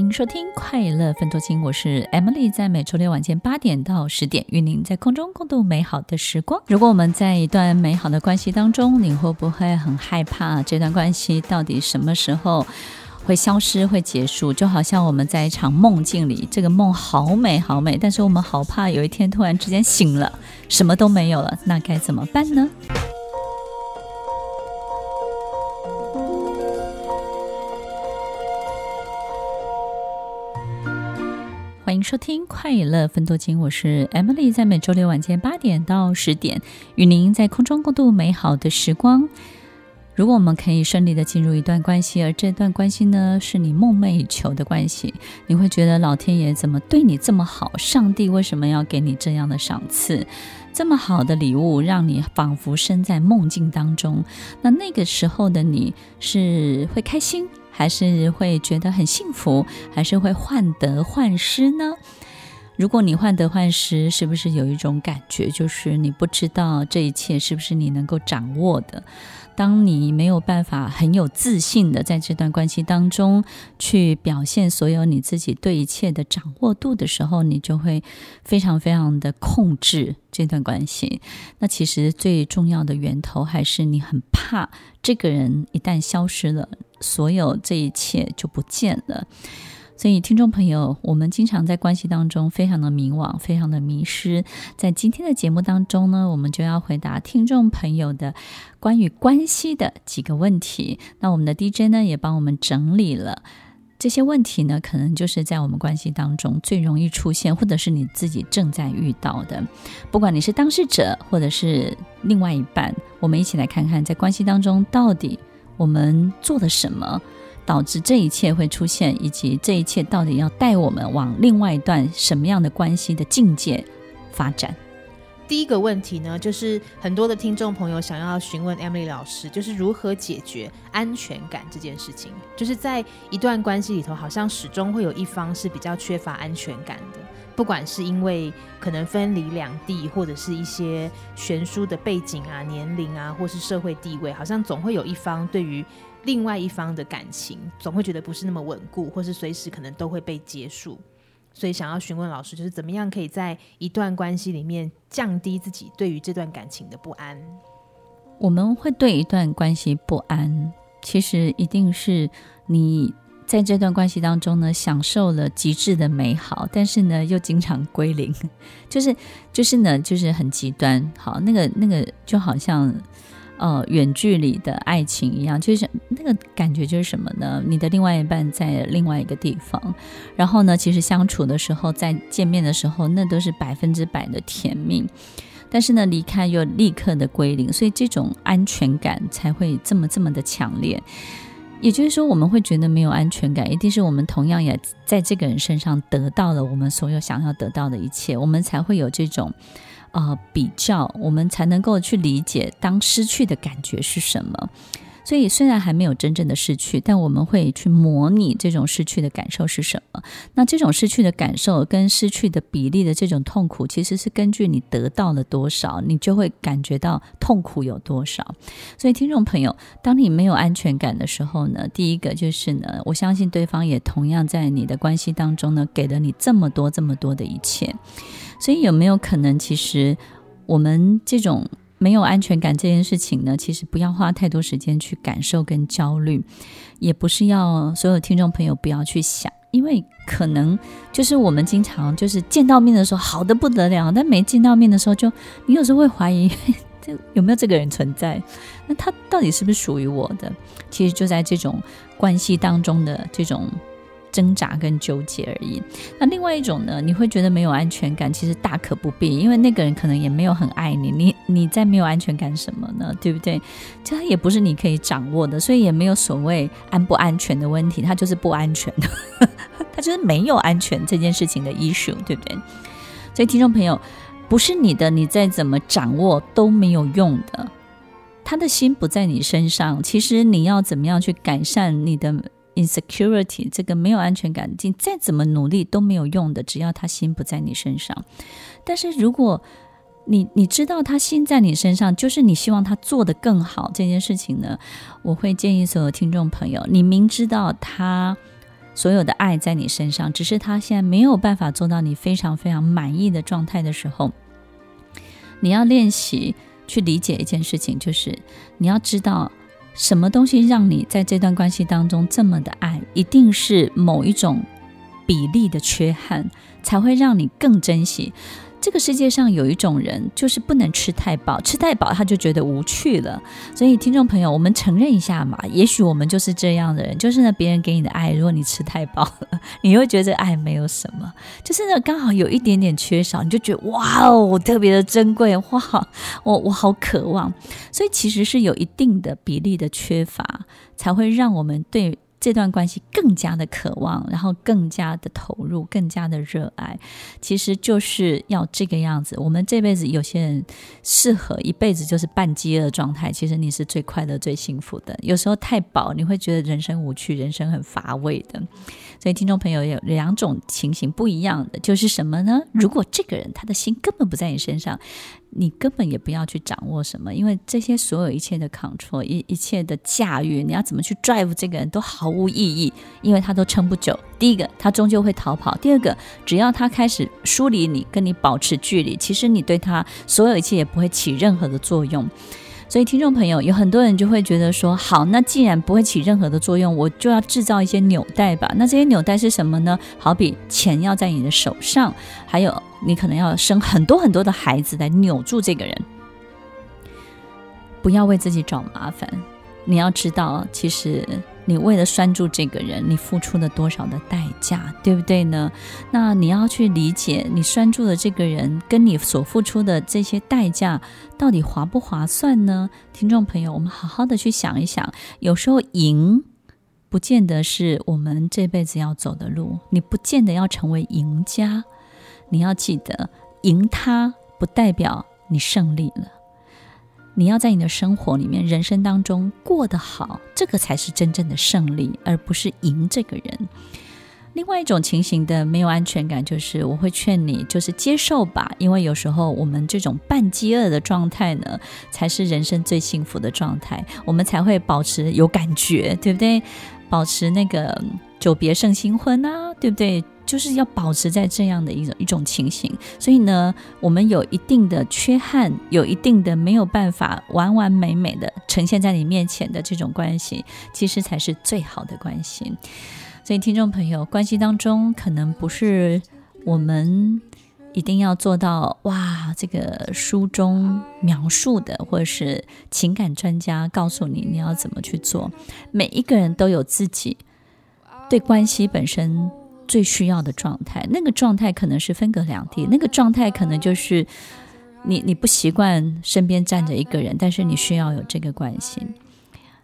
欢迎收听《快乐分多金》，我是 Emily，在每周六晚间八点到十点，与您在空中共度美好的时光。如果我们在一段美好的关系当中，你会不会很害怕这段关系到底什么时候会消失、会结束？就好像我们在一场梦境里，这个梦好美好美，但是我们好怕有一天突然之间醒了，什么都没有了，那该怎么办呢？欢迎收听《快乐分多金》，我是 Emily，在每周六晚间八点到十点，与您在空中共度美好的时光。如果我们可以顺利的进入一段关系，而这段关系呢，是你梦寐以求的关系，你会觉得老天爷怎么对你这么好？上帝为什么要给你这样的赏赐？这么好的礼物，让你仿佛身在梦境当中。那那个时候的你是会开心？还是会觉得很幸福，还是会患得患失呢？如果你患得患失，是不是有一种感觉，就是你不知道这一切是不是你能够掌握的？当你没有办法很有自信的在这段关系当中去表现所有你自己对一切的掌握度的时候，你就会非常非常的控制这段关系。那其实最重要的源头还是你很怕这个人一旦消失了，所有这一切就不见了。所以，听众朋友，我们经常在关系当中非常的迷惘，非常的迷失。在今天的节目当中呢，我们就要回答听众朋友的关于关系的几个问题。那我们的 DJ 呢，也帮我们整理了这些问题呢，可能就是在我们关系当中最容易出现，或者是你自己正在遇到的。不管你是当事者，或者是另外一半，我们一起来看看，在关系当中到底我们做了什么。导致这一切会出现，以及这一切到底要带我们往另外一段什么样的关系的境界发展？第一个问题呢，就是很多的听众朋友想要询问 Emily 老师，就是如何解决安全感这件事情。就是在一段关系里头，好像始终会有一方是比较缺乏安全感的，不管是因为可能分离两地，或者是一些悬殊的背景啊、年龄啊，或是社会地位，好像总会有一方对于另外一方的感情总会觉得不是那么稳固，或是随时可能都会被结束，所以想要询问老师，就是怎么样可以在一段关系里面降低自己对于这段感情的不安？我们会对一段关系不安，其实一定是你在这段关系当中呢，享受了极致的美好，但是呢又经常归零，就是就是呢就是很极端。好，那个那个就好像。呃，远距离的爱情一样，就是那个感觉就是什么呢？你的另外一半在另外一个地方，然后呢，其实相处的时候，在见面的时候，那都是百分之百的甜蜜，但是呢，离开又立刻的归零，所以这种安全感才会这么这么的强烈。也就是说，我们会觉得没有安全感，一定是我们同样也在这个人身上得到了我们所有想要得到的一切，我们才会有这种。呃，比较我们才能够去理解当失去的感觉是什么。所以虽然还没有真正的失去，但我们会去模拟这种失去的感受是什么。那这种失去的感受跟失去的比例的这种痛苦，其实是根据你得到了多少，你就会感觉到痛苦有多少。所以听众朋友，当你没有安全感的时候呢，第一个就是呢，我相信对方也同样在你的关系当中呢，给了你这么多这么多的一切。所以有没有可能，其实我们这种没有安全感这件事情呢，其实不要花太多时间去感受跟焦虑，也不是要所有听众朋友不要去想，因为可能就是我们经常就是见到面的时候好得不得了，但没见到面的时候就你有时候会怀疑 这有没有这个人存在，那他到底是不是属于我的？其实就在这种关系当中的这种。挣扎跟纠结而已。那另外一种呢，你会觉得没有安全感，其实大可不必，因为那个人可能也没有很爱你，你你在没有安全感什么呢？对不对？这也不是你可以掌握的，所以也没有所谓安不安全的问题，他就是不安全的，他就是没有安全这件事情的 issue，对不对？所以听众朋友，不是你的，你再怎么掌握都没有用的。他的心不在你身上，其实你要怎么样去改善你的？insecurity 这个没有安全感，你再怎么努力都没有用的。只要他心不在你身上，但是如果你你知道他心在你身上，就是你希望他做得更好这件事情呢，我会建议所有听众朋友，你明知道他所有的爱在你身上，只是他现在没有办法做到你非常非常满意的状态的时候，你要练习去理解一件事情，就是你要知道。什么东西让你在这段关系当中这么的爱，一定是某一种比例的缺憾，才会让你更珍惜。这个世界上有一种人，就是不能吃太饱，吃太饱他就觉得无趣了。所以，听众朋友，我们承认一下嘛，也许我们就是这样的人，就是呢，别人给你的爱，如果你吃太饱了，你会觉得爱没有什么，就是呢，刚好有一点点缺少，你就觉得哇哦，特别的珍贵，哇，我我好渴望。所以，其实是有一定的比例的缺乏，才会让我们对。这段关系更加的渴望，然后更加的投入，更加的热爱，其实就是要这个样子。我们这辈子有些人适合一辈子就是半饥饿状态，其实你是最快乐、最幸福的。有时候太饱，你会觉得人生无趣，人生很乏味的。所以听众朋友有两种情形不一样的，就是什么呢？如果这个人他的心根本不在你身上。你根本也不要去掌握什么，因为这些所有一切的 control，一一切的驾驭，你要怎么去 drive 这个人都毫无意义，因为他都撑不久。第一个，他终究会逃跑；第二个，只要他开始疏离你，跟你保持距离，其实你对他所有一切也不会起任何的作用。所以，听众朋友，有很多人就会觉得说：好，那既然不会起任何的作用，我就要制造一些纽带吧。那这些纽带是什么呢？好比钱要在你的手上，还有你可能要生很多很多的孩子来扭住这个人。不要为自己找麻烦，你要知道，其实。你为了拴住这个人，你付出了多少的代价，对不对呢？那你要去理解，你拴住的这个人跟你所付出的这些代价，到底划不划算呢？听众朋友，我们好好的去想一想，有时候赢不见得是我们这辈子要走的路，你不见得要成为赢家。你要记得，赢他不代表你胜利了。你要在你的生活里面、人生当中过得好，这个才是真正的胜利，而不是赢这个人。另外一种情形的没有安全感，就是我会劝你，就是接受吧，因为有时候我们这种半饥饿的状态呢，才是人生最幸福的状态，我们才会保持有感觉，对不对？保持那个久别胜新婚啊，对不对？就是要保持在这样的一种一种情形，所以呢，我们有一定的缺憾，有一定的没有办法完完美美的呈现在你面前的这种关系，其实才是最好的关系。所以，听众朋友，关系当中可能不是我们一定要做到哇，这个书中描述的，或者是情感专家告诉你你要怎么去做。每一个人都有自己对关系本身。最需要的状态，那个状态可能是分隔两地，那个状态可能就是你你不习惯身边站着一个人，但是你需要有这个关系。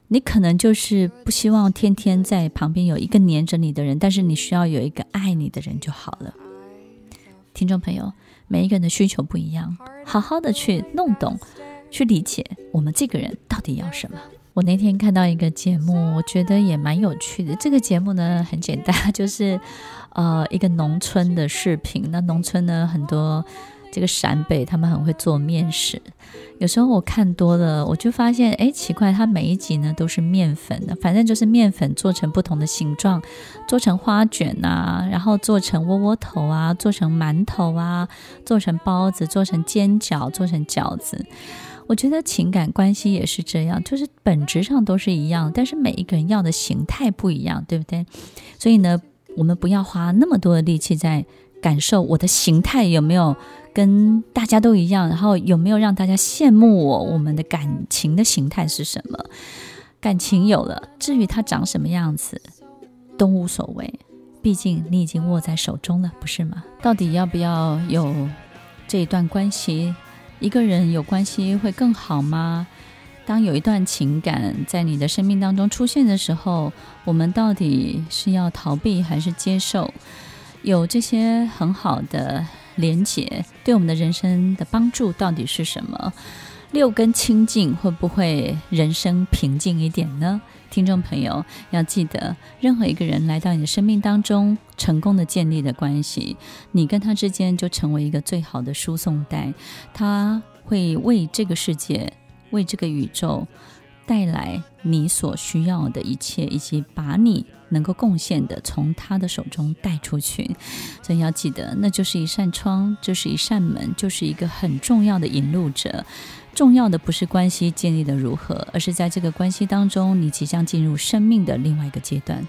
你可能就是不希望天天在旁边有一个黏着你的人，但是你需要有一个爱你的人就好了。听众朋友，每一个人的需求不一样，好好的去弄懂，去理解我们这个人到底要什么。我那天看到一个节目，我觉得也蛮有趣的。这个节目呢，很简单，就是呃一个农村的视频。那农村呢，很多这个陕北他们很会做面食。有时候我看多了，我就发现，哎，奇怪，它每一集呢都是面粉的，反正就是面粉做成不同的形状，做成花卷啊，然后做成窝窝头啊，做成馒头啊，做成包子，做成煎饺，做成饺子。我觉得情感关系也是这样，就是本质上都是一样，但是每一个人要的形态不一样，对不对？所以呢，我们不要花那么多的力气在感受我的形态有没有跟大家都一样，然后有没有让大家羡慕我，我们的感情的形态是什么？感情有了，至于它长什么样子都无所谓。毕竟你已经握在手中了，不是吗？到底要不要有这一段关系？一个人有关系会更好吗？当有一段情感在你的生命当中出现的时候，我们到底是要逃避还是接受？有这些很好的连结，对我们的人生的帮助到底是什么？六根清净会不会人生平静一点呢？听众朋友要记得，任何一个人来到你的生命当中，成功的建立的关系，你跟他之间就成为一个最好的输送带，他会为这个世界。为这个宇宙带来你所需要的一切，以及把你能够贡献的从他的手中带出去。所以要记得，那就是一扇窗，就是一扇门，就是一个很重要的引路者。重要的不是关系建立的如何，而是在这个关系当中，你即将进入生命的另外一个阶段。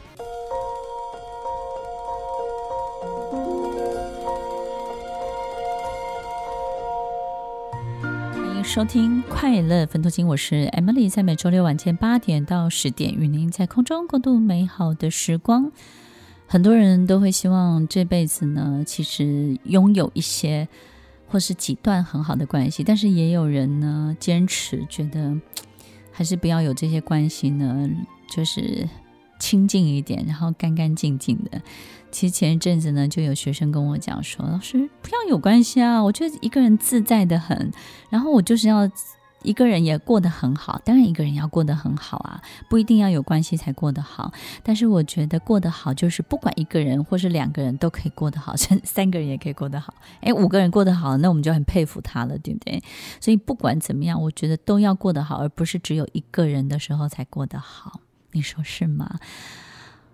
收听快乐分多金，我是 Emily，在每周六晚间八点到十点，与您在空中共度美好的时光。很多人都会希望这辈子呢，其实拥有一些或是几段很好的关系，但是也有人呢坚持觉得还是不要有这些关系呢，就是清静一点，然后干干净净的。其实前一阵子呢，就有学生跟我讲说：“老师，不要有关系啊，我觉得一个人自在的很。然后我就是要一个人也过得很好。当然，一个人要过得很好啊，不一定要有关系才过得好。但是我觉得过得好，就是不管一个人或是两个人都可以过得好，甚 至三个人也可以过得好。诶，五个人过得好，那我们就很佩服他了，对不对？所以不管怎么样，我觉得都要过得好，而不是只有一个人的时候才过得好。你说是吗？”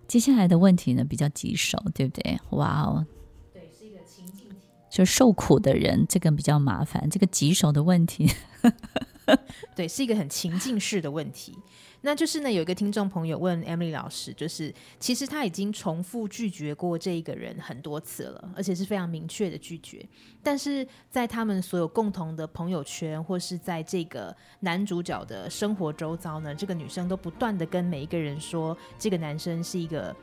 接下来的问题呢，比较棘手，对不对？哇哦，对，是一个情境题，就受苦的人，这个比较麻烦。这个棘手的问题，对，是一个很情境式的问题。那就是呢，有一个听众朋友问 Emily 老师，就是其实他已经重复拒绝过这一个人很多次了，而且是非常明确的拒绝。但是在他们所有共同的朋友圈，或是在这个男主角的生活周遭呢，这个女生都不断的跟每一个人说，这个男生是一个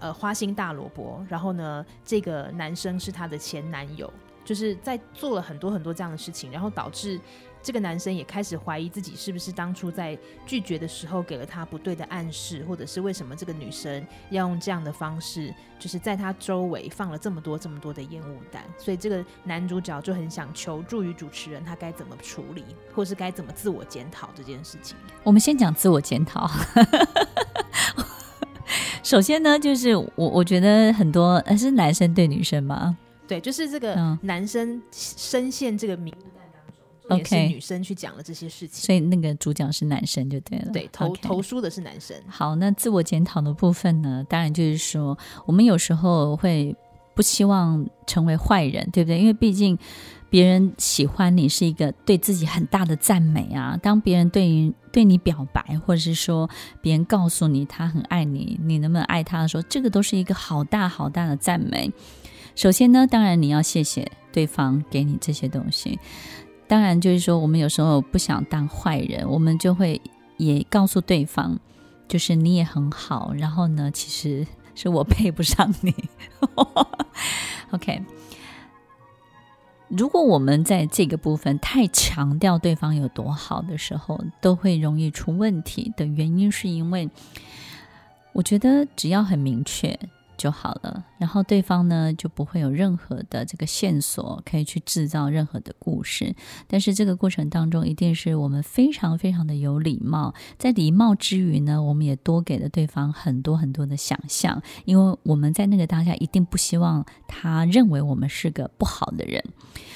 呃花心大萝卜，然后呢，这个男生是她的前男友，就是在做了很多很多这样的事情，然后导致。这个男生也开始怀疑自己是不是当初在拒绝的时候给了他不对的暗示，或者是为什么这个女生要用这样的方式，就是在他周围放了这么多这么多的烟雾弹。所以这个男主角就很想求助于主持人，他该怎么处理，或是该怎么自我检讨这件事情。我们先讲自我检讨。首先呢，就是我我觉得很多是男生对女生吗？对，就是这个男生深陷这个迷。也是女生去讲了这些事情，所以那个主角是男生就对了。对，投投书的是男生。好，那自我检讨的部分呢？当然就是说，我们有时候会不希望成为坏人，对不对？因为毕竟别人喜欢你是一个对自己很大的赞美啊。当别人对于对你表白，或者是说别人告诉你他很爱你，你能不能爱他的时候，这个都是一个好大好大的赞美。首先呢，当然你要谢谢对方给你这些东西。当然，就是说，我们有时候不想当坏人，我们就会也告诉对方，就是你也很好。然后呢，其实是我配不上你。OK，如果我们在这个部分太强调对方有多好的时候，都会容易出问题的原因，是因为我觉得只要很明确。就好了，然后对方呢，就不会有任何的这个线索可以去制造任何的故事。但是这个过程当中，一定是我们非常非常的有礼貌，在礼貌之余呢，我们也多给了对方很多很多的想象，因为我们在那个当下一定不希望他认为我们是个不好的人。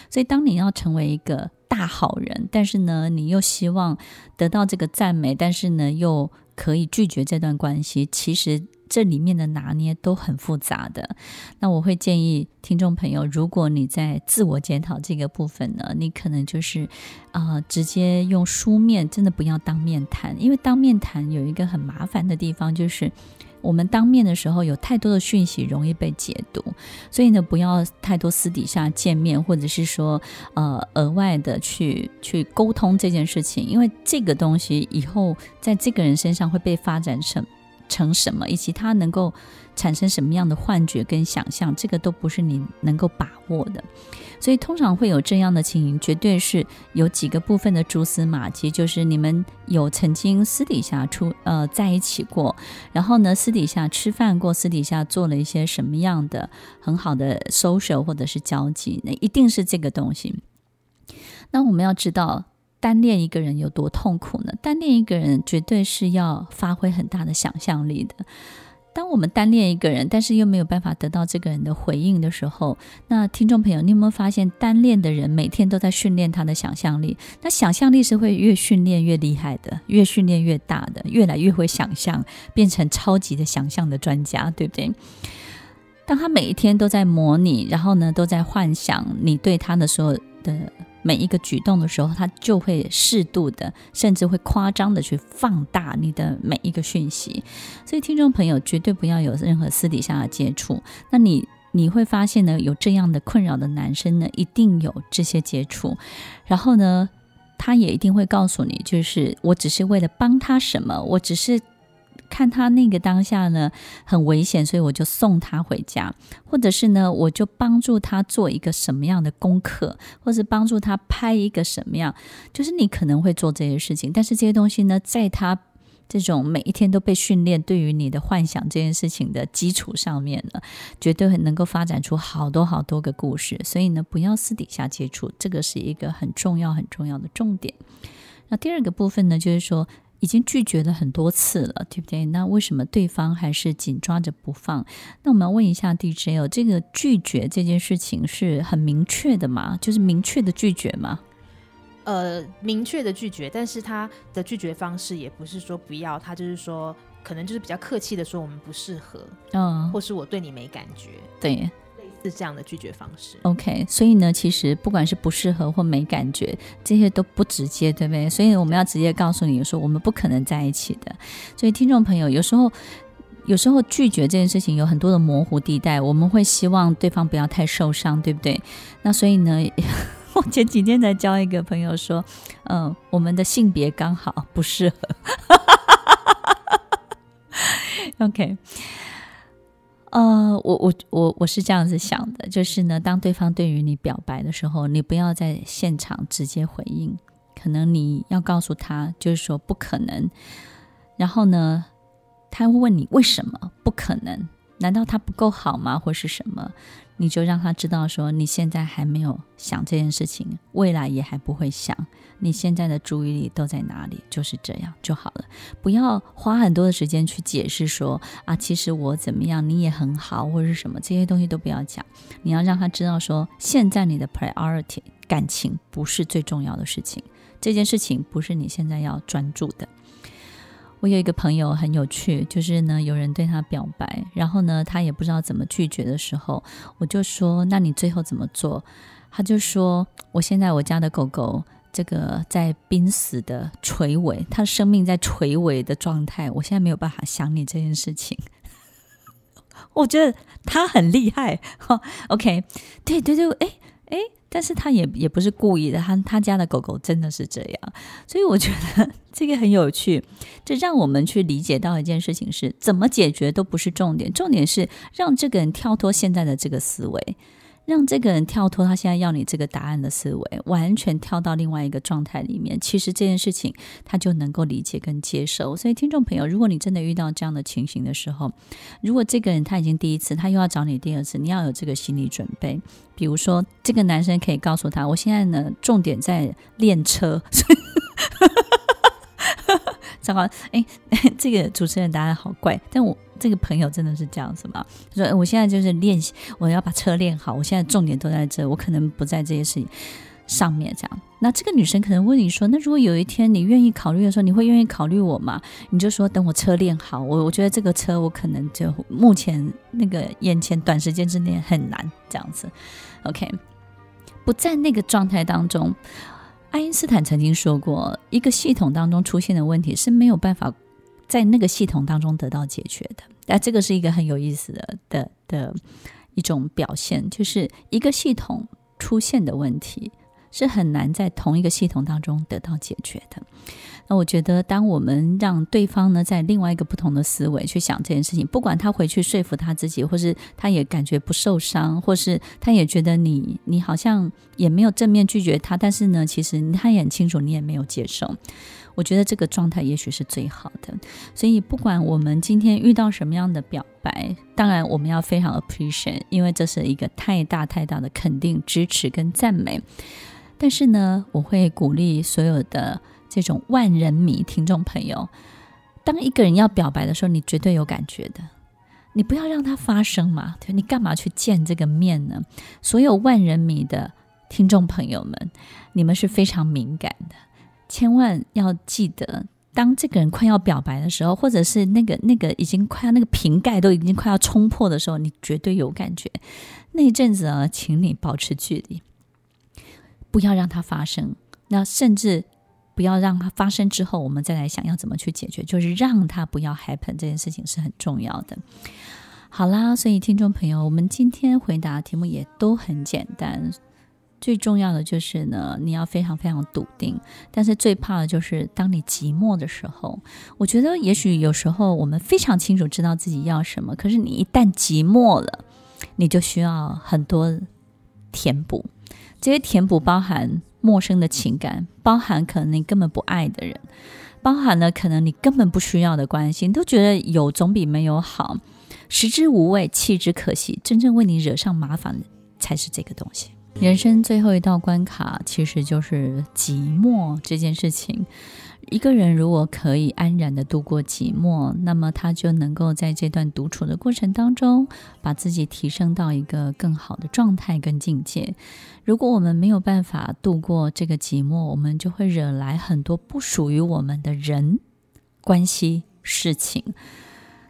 所以当你要成为一个大好人，但是呢，你又希望得到这个赞美，但是呢，又可以拒绝这段关系，其实。这里面的拿捏都很复杂的，那我会建议听众朋友，如果你在自我检讨这个部分呢，你可能就是啊、呃，直接用书面，真的不要当面谈，因为当面谈有一个很麻烦的地方，就是我们当面的时候有太多的讯息容易被解读，所以呢，不要太多私底下见面，或者是说呃额外的去去沟通这件事情，因为这个东西以后在这个人身上会被发展成。成什么，以及它能够产生什么样的幻觉跟想象，这个都不是你能够把握的。所以通常会有这样的情形，绝对是有几个部分的蛛丝马迹，就是你们有曾经私底下出呃在一起过，然后呢私底下吃饭过，私底下做了一些什么样的很好的 social 或者是交际，那一定是这个东西。那我们要知道，单恋一个人有多痛苦呢？单恋一个人绝对是要发挥很大的想象力的。当我们单恋一个人，但是又没有办法得到这个人的回应的时候，那听众朋友，你有没有发现，单恋的人每天都在训练他的想象力？那想象力是会越训练越厉害的，越训练越大的，越来越会想象，变成超级的想象的专家，对不对？当他每一天都在模拟，然后呢，都在幻想你对他的所有的。每一个举动的时候，他就会适度的，甚至会夸张的去放大你的每一个讯息。所以，听众朋友绝对不要有任何私底下的接触。那你你会发现呢，有这样的困扰的男生呢，一定有这些接触。然后呢，他也一定会告诉你，就是我只是为了帮他什么，我只是。看他那个当下呢，很危险，所以我就送他回家，或者是呢，我就帮助他做一个什么样的功课，或是帮助他拍一个什么样，就是你可能会做这些事情，但是这些东西呢，在他这种每一天都被训练对于你的幻想这件事情的基础上面呢，绝对很能够发展出好多好多个故事，所以呢，不要私底下接触，这个是一个很重要很重要的重点。那第二个部分呢，就是说。已经拒绝了很多次了，对不对？那为什么对方还是紧抓着不放？那我们要问一下 DJ 哦，这个拒绝这件事情是很明确的吗？就是明确的拒绝吗？呃，明确的拒绝，但是他的拒绝方式也不是说不要，他就是说可能就是比较客气的说我们不适合，嗯，或是我对你没感觉，对。是这样的拒绝方式。OK，所以呢，其实不管是不适合或没感觉，这些都不直接，对不对？所以我们要直接告诉你说，我们不可能在一起的。所以听众朋友，有时候有时候拒绝这件事情有很多的模糊地带，我们会希望对方不要太受伤，对不对？那所以呢，我前几天才教一个朋友说，嗯，我们的性别刚好不适合。OK。呃，我我我我是这样子想的，就是呢，当对方对于你表白的时候，你不要在现场直接回应，可能你要告诉他，就是说不可能。然后呢，他会问你为什么不可能？难道他不够好吗？或是什么？你就让他知道说，你现在还没有想这件事情，未来也还不会想。你现在的注意力都在哪里？就是这样就好了，不要花很多的时间去解释说啊，其实我怎么样，你也很好，或者是什么这些东西都不要讲。你要让他知道说，现在你的 priority 感情不是最重要的事情，这件事情不是你现在要专注的。我有一个朋友很有趣，就是呢，有人对他表白，然后呢，他也不知道怎么拒绝的时候，我就说：“那你最后怎么做？”他就说：“我现在我家的狗狗这个在濒死的垂危，它生命在垂危的状态，我现在没有办法想你这件事情。”我觉得他很厉害。哈，OK，对对对，哎哎。但是他也也不是故意的，他他家的狗狗真的是这样，所以我觉得 这个很有趣，这让我们去理解到一件事情是怎么解决都不是重点，重点是让这个人跳脱现在的这个思维。让这个人跳脱他现在要你这个答案的思维，完全跳到另外一个状态里面。其实这件事情他就能够理解跟接受。所以，听众朋友，如果你真的遇到这样的情形的时候，如果这个人他已经第一次，他又要找你第二次，你要有这个心理准备。比如说，这个男生可以告诉他：“我现在呢，重点在练车。”糟糕，哎，这个主持人答案好怪，但我。这个朋友真的是这样子吗？他说：“我现在就是练习，我要把车练好。我现在重点都在这，我可能不在这些事情上面。这样，那这个女生可能问你说：‘那如果有一天你愿意考虑的时候，你会愿意考虑我吗？’你就说：‘等我车练好，我我觉得这个车我可能就目前那个眼前短时间之内很难这样子。’OK，不在那个状态当中。爱因斯坦曾经说过，一个系统当中出现的问题是没有办法。”在那个系统当中得到解决的，那这个是一个很有意思的的的一种表现，就是一个系统出现的问题是很难在同一个系统当中得到解决的。那我觉得，当我们让对方呢，在另外一个不同的思维去想这件事情，不管他回去说服他自己，或是他也感觉不受伤，或是他也觉得你你好像也没有正面拒绝他，但是呢，其实他也很清楚你也没有接受。我觉得这个状态也许是最好的。所以，不管我们今天遇到什么样的表白，当然我们要非常 appreciate，因为这是一个太大太大的肯定、支持跟赞美。但是呢，我会鼓励所有的。这种万人迷听众朋友，当一个人要表白的时候，你绝对有感觉的。你不要让它发生嘛，对，你干嘛去见这个面呢？所有万人迷的听众朋友们，你们是非常敏感的，千万要记得，当这个人快要表白的时候，或者是那个那个已经快要那个瓶盖都已经快要冲破的时候，你绝对有感觉。那一阵子啊，请你保持距离，不要让它发生。那甚至。不要让它发生之后，我们再来想要怎么去解决，就是让它不要 happen 这件事情是很重要的。好啦，所以听众朋友，我们今天回答的题目也都很简单，最重要的就是呢，你要非常非常笃定。但是最怕的就是当你寂寞的时候，我觉得也许有时候我们非常清楚知道自己要什么，可是你一旦寂寞了，你就需要很多填补。这些填补包含。陌生的情感，包含可能你根本不爱的人，包含了可能你根本不需要的关系，你都觉得有总比没有好，食之无味，弃之可惜。真正为你惹上麻烦的才是这个东西。人生最后一道关卡，其实就是寂寞这件事情。一个人如果可以安然的度过寂寞，那么他就能够在这段独处的过程当中，把自己提升到一个更好的状态跟境界。如果我们没有办法度过这个寂寞，我们就会惹来很多不属于我们的人、关系、事情。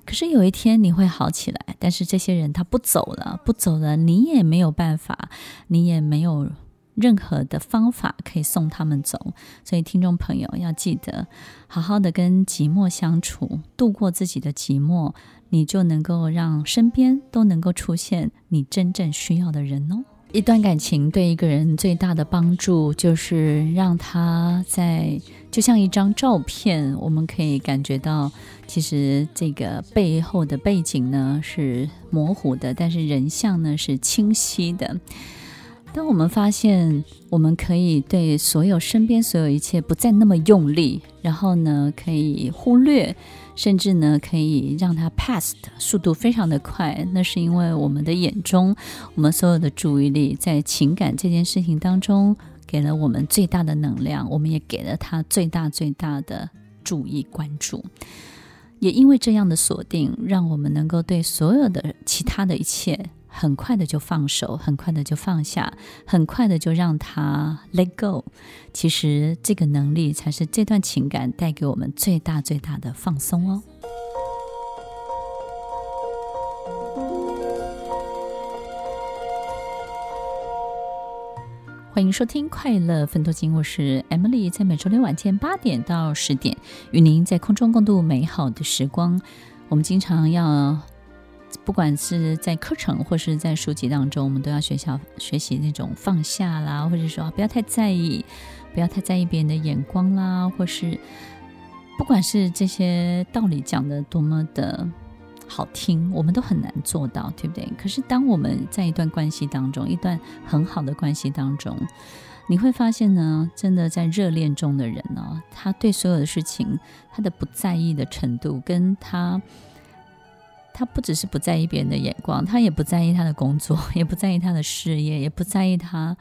可是有一天你会好起来，但是这些人他不走了，不走了，你也没有办法，你也没有。任何的方法可以送他们走，所以听众朋友要记得，好好的跟寂寞相处，度过自己的寂寞，你就能够让身边都能够出现你真正需要的人哦。一段感情对一个人最大的帮助，就是让他在就像一张照片，我们可以感觉到，其实这个背后的背景呢是模糊的，但是人像呢是清晰的。当我们发现我们可以对所有身边所有一切不再那么用力，然后呢，可以忽略，甚至呢，可以让它 pass 的速度非常的快，那是因为我们的眼中，我们所有的注意力在情感这件事情当中给了我们最大的能量，我们也给了他最大最大的注意关注，也因为这样的锁定，让我们能够对所有的其他的一切。很快的就放手，很快的就放下，很快的就让他 let go。其实这个能力才是这段情感带给我们最大最大的放松哦。欢迎收听《快乐分多金》，我是 Emily，在每周六晚间八点到十点，与您在空中共度美好的时光。我们经常要。不管是在课程或是在书籍当中，我们都要学习学习那种放下啦，或者说不要太在意，不要太在意别人的眼光啦，或是不管是这些道理讲得多么的好听，我们都很难做到，对不对？可是当我们在一段关系当中，一段很好的关系当中，你会发现呢，真的在热恋中的人呢，他对所有的事情，他的不在意的程度，跟他。他不只是不在意别人的眼光，他也不在意他的工作，也不在意他的事业，也不在意他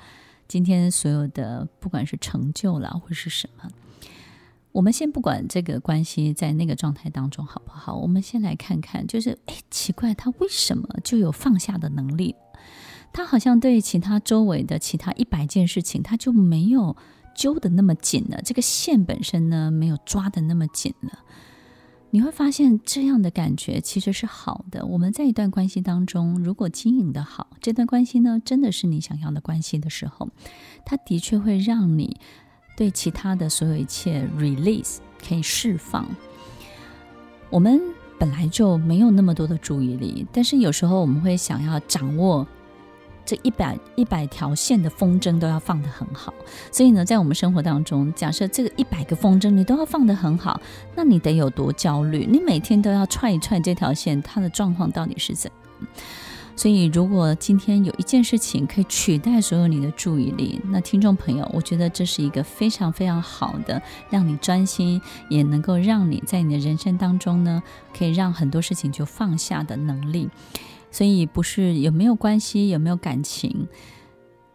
今天所有的，不管是成就啦，或是什么。我们先不管这个关系在那个状态当中好不好，我们先来看看，就是哎，奇怪，他为什么就有放下的能力？他好像对其他周围的其他一百件事情，他就没有揪得那么紧了，这个线本身呢，没有抓得那么紧了。你会发现这样的感觉其实是好的。我们在一段关系当中，如果经营得好，这段关系呢，真的是你想要的关系的时候，它的确会让你对其他的所有一切 release 可以释放。我们本来就没有那么多的注意力，但是有时候我们会想要掌握这一百一百条线的风筝都要放得很好。所以呢，在我们生活当中，假设这个一百个风筝你都要放得很好，那你得有多焦虑？你每天都要踹一踹这条线，它的状况到底是怎？所以，如果今天有一件事情可以取代所有你的注意力，那听众朋友，我觉得这是一个非常非常好的，让你专心，也能够让你在你的人生当中呢，可以让很多事情就放下的能力。所以，不是有没有关系，有没有感情，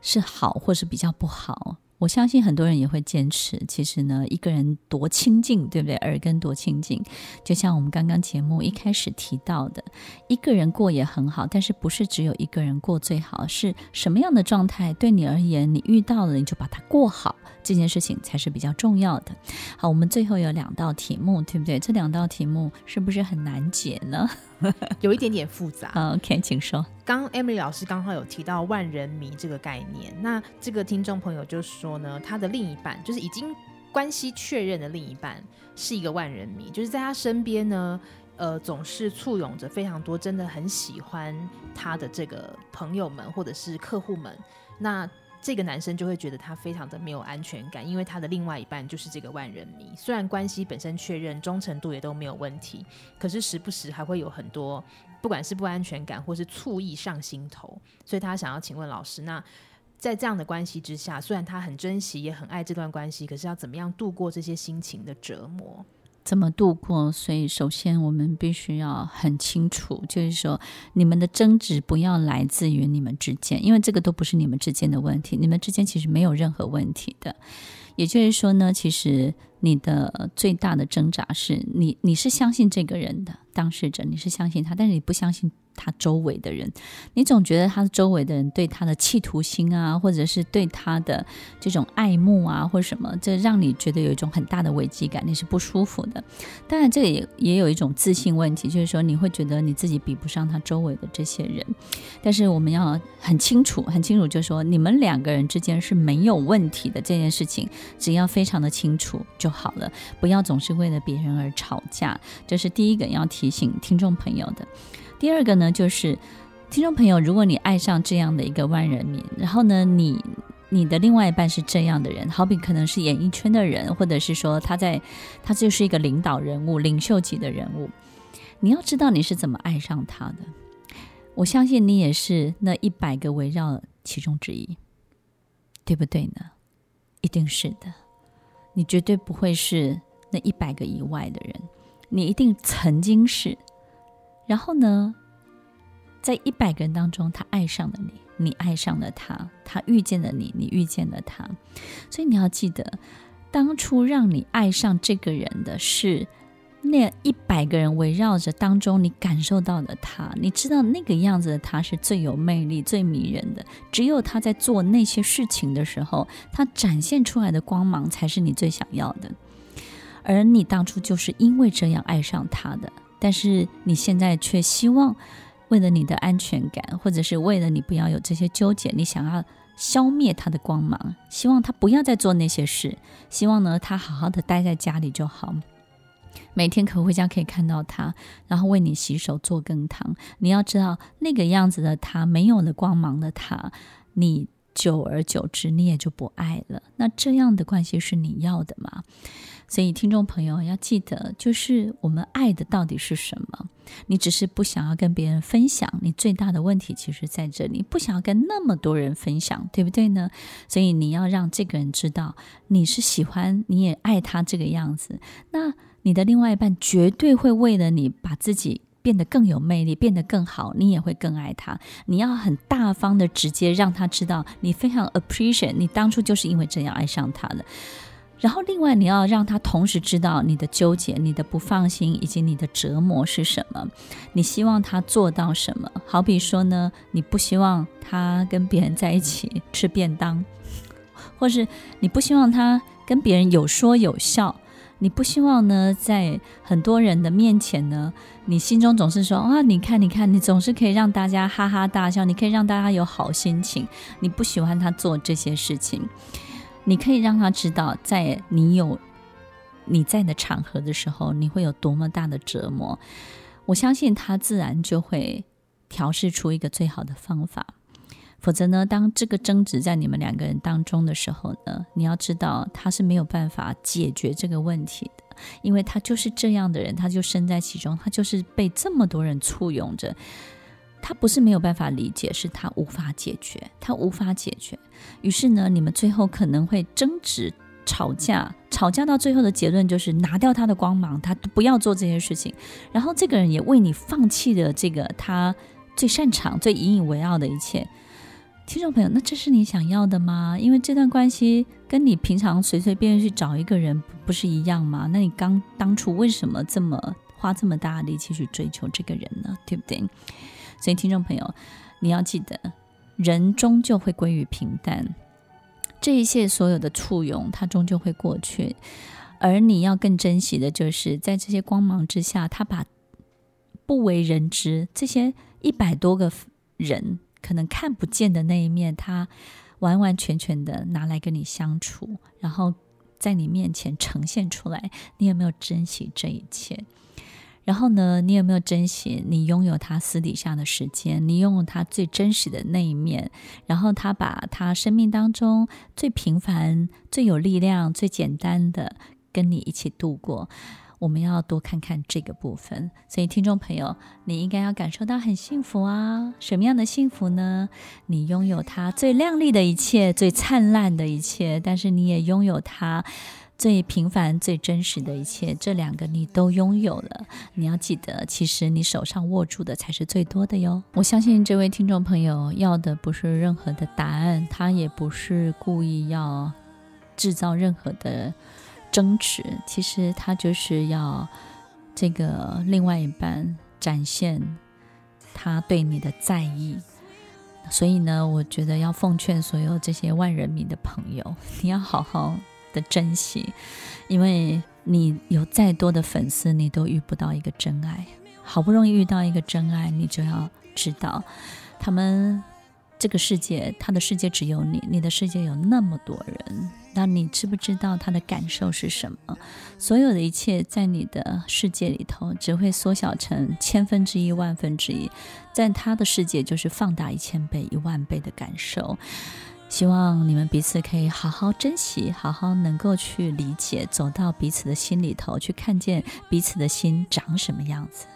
是好或是比较不好。我相信很多人也会坚持。其实呢，一个人多亲近，对不对？耳根多亲近，就像我们刚刚节目一开始提到的，一个人过也很好，但是不是只有一个人过最好？是什么样的状态对你而言，你遇到了你就把它过好，这件事情才是比较重要的。好，我们最后有两道题目，对不对？这两道题目是不是很难解呢？有一点点复杂。OK，请说。刚 Emily 老师刚好有提到万人迷这个概念，那这个听众朋友就说呢，他的另一半就是已经关系确认的另一半是一个万人迷，就是在他身边呢，呃，总是簇拥着非常多真的很喜欢他的这个朋友们或者是客户们，那。这个男生就会觉得他非常的没有安全感，因为他的另外一半就是这个万人迷。虽然关系本身确认，忠诚度也都没有问题，可是时不时还会有很多，不管是不安全感或是醋意上心头。所以他想要请问老师，那在这样的关系之下，虽然他很珍惜也很爱这段关系，可是要怎么样度过这些心情的折磨？怎么度过？所以首先我们必须要很清楚，就是说你们的争执不要来自于你们之间，因为这个都不是你们之间的问题，你们之间其实没有任何问题的。也就是说呢，其实你的最大的挣扎是你你是相信这个人的当事者，你是相信他，但是你不相信。他周围的人，你总觉得他周围的人对他的企图心啊，或者是对他的这种爱慕啊，或者什么，这让你觉得有一种很大的危机感，你是不舒服的。当然，这也也有一种自信问题，就是说你会觉得你自己比不上他周围的这些人。但是我们要很清楚，很清楚，就是说你们两个人之间是没有问题的这件事情，只要非常的清楚就好了，不要总是为了别人而吵架。这是第一个要提醒听众朋友的。第二个呢，就是听众朋友，如果你爱上这样的一个万人迷，然后呢，你你的另外一半是这样的人，好比可能是演艺圈的人，或者是说他在他就是一个领导人物、领袖级的人物，你要知道你是怎么爱上他的。我相信你也是那一百个围绕其中之一，对不对呢？一定是的，你绝对不会是那一百个以外的人，你一定曾经是。然后呢，在一百个人当中，他爱上了你，你爱上了他，他遇见了你，你遇见了他。所以你要记得，当初让你爱上这个人的是那一百个人围绕着当中，你感受到的他，你知道那个样子的他是最有魅力、最迷人的。只有他在做那些事情的时候，他展现出来的光芒才是你最想要的。而你当初就是因为这样爱上他的。但是你现在却希望，为了你的安全感，或者是为了你不要有这些纠结，你想要消灭他的光芒，希望他不要再做那些事，希望呢他好好的待在家里就好，每天可回家可以看到他，然后为你洗手做羹汤。你要知道那个样子的他，没有了光芒的他，你久而久之你也就不爱了。那这样的关系是你要的吗？所以，听众朋友要记得，就是我们爱的到底是什么？你只是不想要跟别人分享，你最大的问题其实在这里，不想要跟那么多人分享，对不对呢？所以你要让这个人知道你是喜欢，你也爱他这个样子。那你的另外一半绝对会为了你把自己变得更有魅力，变得更好，你也会更爱他。你要很大方的直接让他知道，你非常 appreciate，你当初就是因为这样爱上他的。然后，另外你要让他同时知道你的纠结、你的不放心以及你的折磨是什么。你希望他做到什么？好比说呢，你不希望他跟别人在一起吃便当，或是你不希望他跟别人有说有笑，你不希望呢，在很多人的面前呢，你心中总是说啊，你看，你看，你总是可以让大家哈哈大笑，你可以让大家有好心情。你不喜欢他做这些事情。你可以让他知道，在你有你在的场合的时候，你会有多么大的折磨。我相信他自然就会调试出一个最好的方法。否则呢，当这个争执在你们两个人当中的时候呢，你要知道他是没有办法解决这个问题的，因为他就是这样的人，他就身在其中，他就是被这么多人簇拥着。他不是没有办法理解，是他无法解决，他无法解决。于是呢，你们最后可能会争执、吵架，吵架到最后的结论就是拿掉他的光芒，他不要做这些事情。然后这个人也为你放弃了这个他最擅长、最引以为傲的一切。听众朋友，那这是你想要的吗？因为这段关系跟你平常随随便便去找一个人不是一样吗？那你刚当初为什么这么花这么大的力气去追求这个人呢？对不对？所以，听众朋友，你要记得，人终究会归于平淡，这一切所有的簇拥，它终究会过去。而你要更珍惜的，就是在这些光芒之下，他把不为人知这些一百多个人可能看不见的那一面，他完完全全的拿来跟你相处，然后在你面前呈现出来。你有没有珍惜这一切？然后呢，你有没有珍惜你拥有他私底下的时间？你拥有他最真实的那一面？然后他把他生命当中最平凡、最有力量、最简单的跟你一起度过。我们要多看看这个部分。所以，听众朋友，你应该要感受到很幸福啊！什么样的幸福呢？你拥有他最亮丽的一切、最灿烂的一切，但是你也拥有他。最平凡、最真实的一切，这两个你都拥有了。你要记得，其实你手上握住的才是最多的哟。我相信这位听众朋友要的不是任何的答案，他也不是故意要制造任何的争执。其实他就是要这个另外一半展现他对你的在意。所以呢，我觉得要奉劝所有这些万人迷的朋友，你要好好。的珍惜，因为你有再多的粉丝，你都遇不到一个真爱。好不容易遇到一个真爱，你就要知道，他们这个世界，他的世界只有你，你的世界有那么多人，那你知不知道他的感受是什么？所有的一切在你的世界里头，只会缩小成千分之一、万分之一，在他的世界就是放大一千倍、一万倍的感受。希望你们彼此可以好好珍惜，好好能够去理解，走到彼此的心里头，去看见彼此的心长什么样子。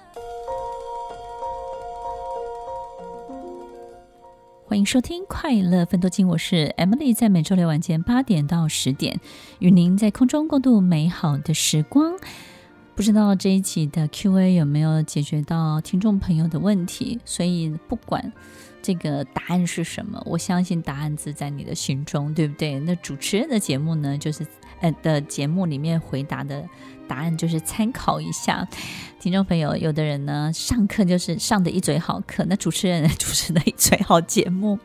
欢迎收听《快乐奋斗经》，我是 Emily，在每周六晚间八点到十点，与您在空中共度美好的时光。不知道这一期的 Q&A 有没有解决到听众朋友的问题？所以不管。这个答案是什么？我相信答案自在你的心中，对不对？那主持人的节目呢，就是呃的节目里面回答的答案，就是参考一下。听众朋友，有的人呢上课就是上的一嘴好课，那主持人 主持的一嘴好节目。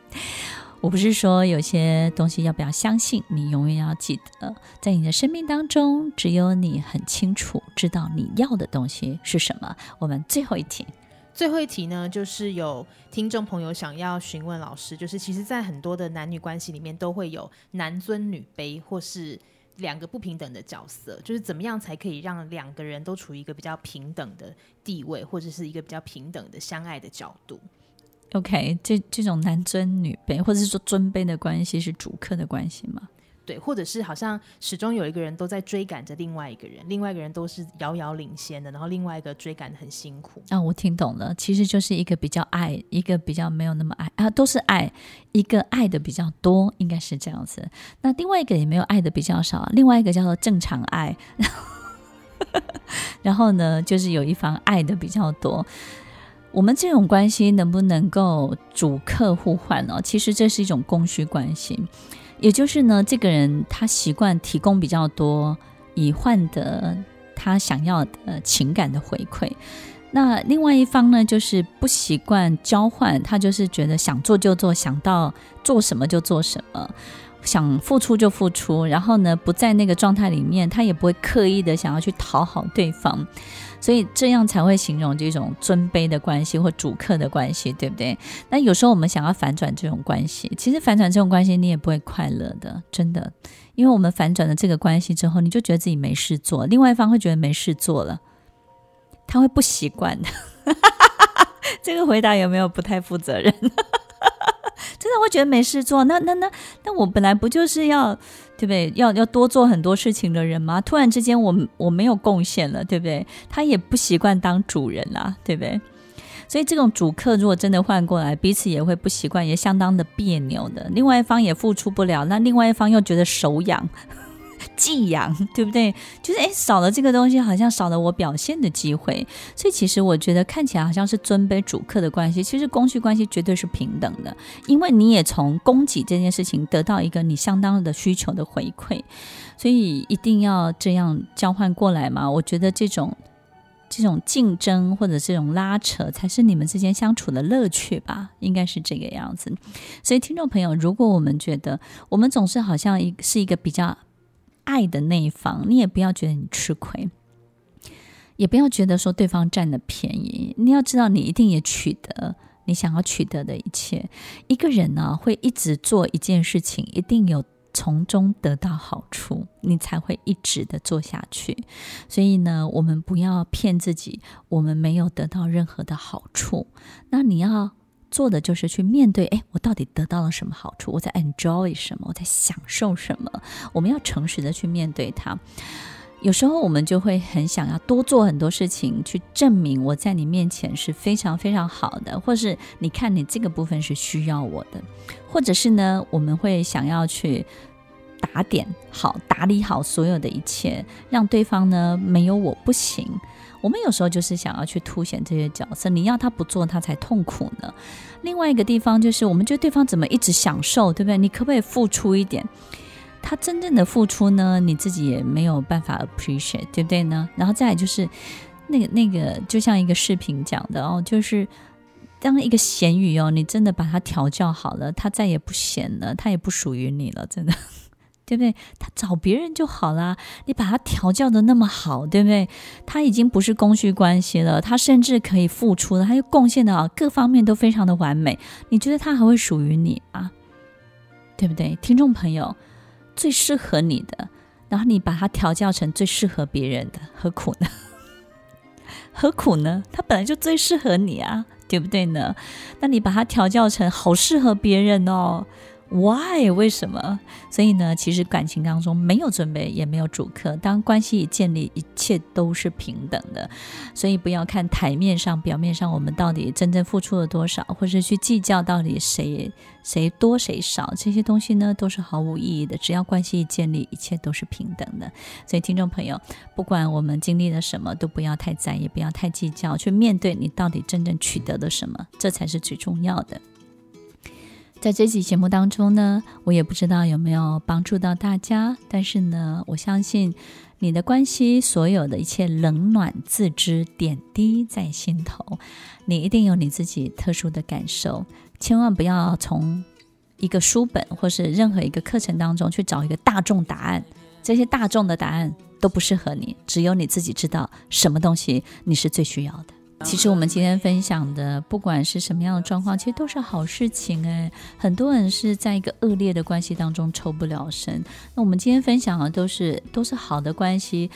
我不是说有些东西要不要相信，你永远要记得，在你的生命当中，只有你很清楚知道你要的东西是什么。我们最后一题。最后一题呢，就是有听众朋友想要询问老师，就是其实，在很多的男女关系里面，都会有男尊女卑，或是两个不平等的角色，就是怎么样才可以让两个人都处于一个比较平等的地位，或者是一个比较平等的相爱的角度？OK，这这种男尊女卑，或者是说尊卑的关系，是主客的关系吗？对，或者是好像始终有一个人都在追赶着另外一个人，另外一个人都是遥遥领先的，然后另外一个追赶的很辛苦。啊，我听懂了，其实就是一个比较爱，一个比较没有那么爱啊，都是爱，一个爱的比较多，应该是这样子。那另外一个也没有爱的比较少，另外一个叫做正常爱。然后呢，就是有一方爱的比较多。我们这种关系能不能够主客互换呢？其实这是一种供需关系。也就是呢，这个人他习惯提供比较多，以换得他想要的情感的回馈。那另外一方呢，就是不习惯交换，他就是觉得想做就做，想到做什么就做什么，想付出就付出。然后呢，不在那个状态里面，他也不会刻意的想要去讨好对方。所以这样才会形容这种尊卑的关系或主客的关系，对不对？那有时候我们想要反转这种关系，其实反转这种关系你也不会快乐的，真的。因为我们反转了这个关系之后，你就觉得自己没事做，另外一方会觉得没事做了，他会不习惯的。这个回答有没有不太负责任？真的会觉得没事做。那那那那我本来不就是要对不对？要要多做很多事情的人吗？突然之间我我没有贡献了，对不对？他也不习惯当主人啦，对不对？所以这种主客如果真的换过来，彼此也会不习惯，也相当的别扭的。另外一方也付出不了，那另外一方又觉得手痒、寄养，对不对？就是诶，少了这个东西，好像少了我表现的机会。所以其实我觉得看起来好像是尊卑主客的关系，其实供需关系绝对是平等的，因为你也从供给这件事情得到一个你相当的需求的回馈，所以一定要这样交换过来嘛。我觉得这种。这种竞争或者这种拉扯，才是你们之间相处的乐趣吧？应该是这个样子。所以，听众朋友，如果我们觉得我们总是好像一是一个比较爱的那一方，你也不要觉得你吃亏，也不要觉得说对方占了便宜。你要知道，你一定也取得你想要取得的一切。一个人呢，会一直做一件事情，一定有。从中得到好处，你才会一直的做下去。所以呢，我们不要骗自己，我们没有得到任何的好处。那你要做的就是去面对，诶，我到底得到了什么好处？我在 enjoy 什么？我在享受什么？我们要诚实的去面对它。有时候我们就会很想要多做很多事情，去证明我在你面前是非常非常好的，或是你看你这个部分是需要我的，或者是呢，我们会想要去打点好、打理好所有的一切，让对方呢没有我不行。我们有时候就是想要去凸显这些角色，你要他不做，他才痛苦呢。另外一个地方就是，我们觉得对方怎么一直享受，对不对？你可不可以付出一点？他真正的付出呢，你自己也没有办法 appreciate，对不对呢？然后再来就是那个那个，就像一个视频讲的哦，就是当一个咸鱼哦，你真的把它调教好了，它再也不咸了，它也不属于你了，真的，对不对？他找别人就好啦。你把他调教的那么好，对不对？他已经不是供需关系了，他甚至可以付出了，他又贡献的啊，各方面都非常的完美。你觉得他还会属于你啊？对不对，听众朋友？最适合你的，然后你把它调教成最适合别人的，何苦呢？何苦呢？他本来就最适合你啊，对不对呢？那你把它调教成好适合别人哦。Why？为什么？所以呢，其实感情当中没有尊卑，也没有主客。当关系已建立，一切都是平等的。所以不要看台面上、表面上，我们到底真正付出了多少，或是去计较到底谁谁多谁少，这些东西呢，都是毫无意义的。只要关系已建立，一切都是平等的。所以，听众朋友，不管我们经历了什么，都不要太在意，不要太计较，去面对你到底真正取得了什么，这才是最重要的。在这期节目当中呢，我也不知道有没有帮助到大家，但是呢，我相信你的关系所有的一切冷暖自知，点滴在心头，你一定有你自己特殊的感受，千万不要从一个书本或是任何一个课程当中去找一个大众答案，这些大众的答案都不适合你，只有你自己知道什么东西你是最需要的。其实我们今天分享的，不管是什么样的状况，其实都是好事情哎。很多人是在一个恶劣的关系当中抽不了身，那我们今天分享的都是都是好的关系。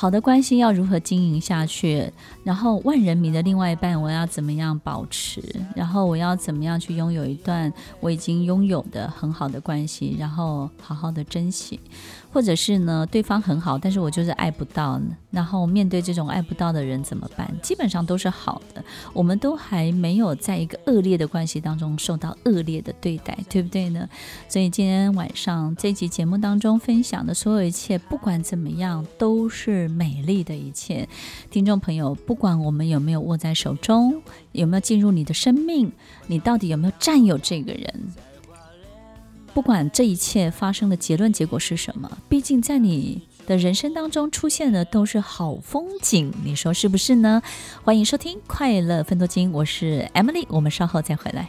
好的关系要如何经营下去？然后万人迷的另外一半，我要怎么样保持？然后我要怎么样去拥有一段我已经拥有的很好的关系？然后好好的珍惜，或者是呢，对方很好，但是我就是爱不到呢。然后面对这种爱不到的人怎么办？基本上都是好的，我们都还没有在一个恶劣的关系当中受到恶劣的对待，对不对呢？所以今天晚上这集节目当中分享的所有一切，不管怎么样，都是美丽的一切，听众朋友，不管我们有没有握在手中，有没有进入你的生命，你到底有没有占有这个人？不管这一切发生的结论结果是什么，毕竟在你的人生当中出现的都是好风景，你说是不是呢？欢迎收听《快乐分多金》，我是 Emily，我们稍后再回来。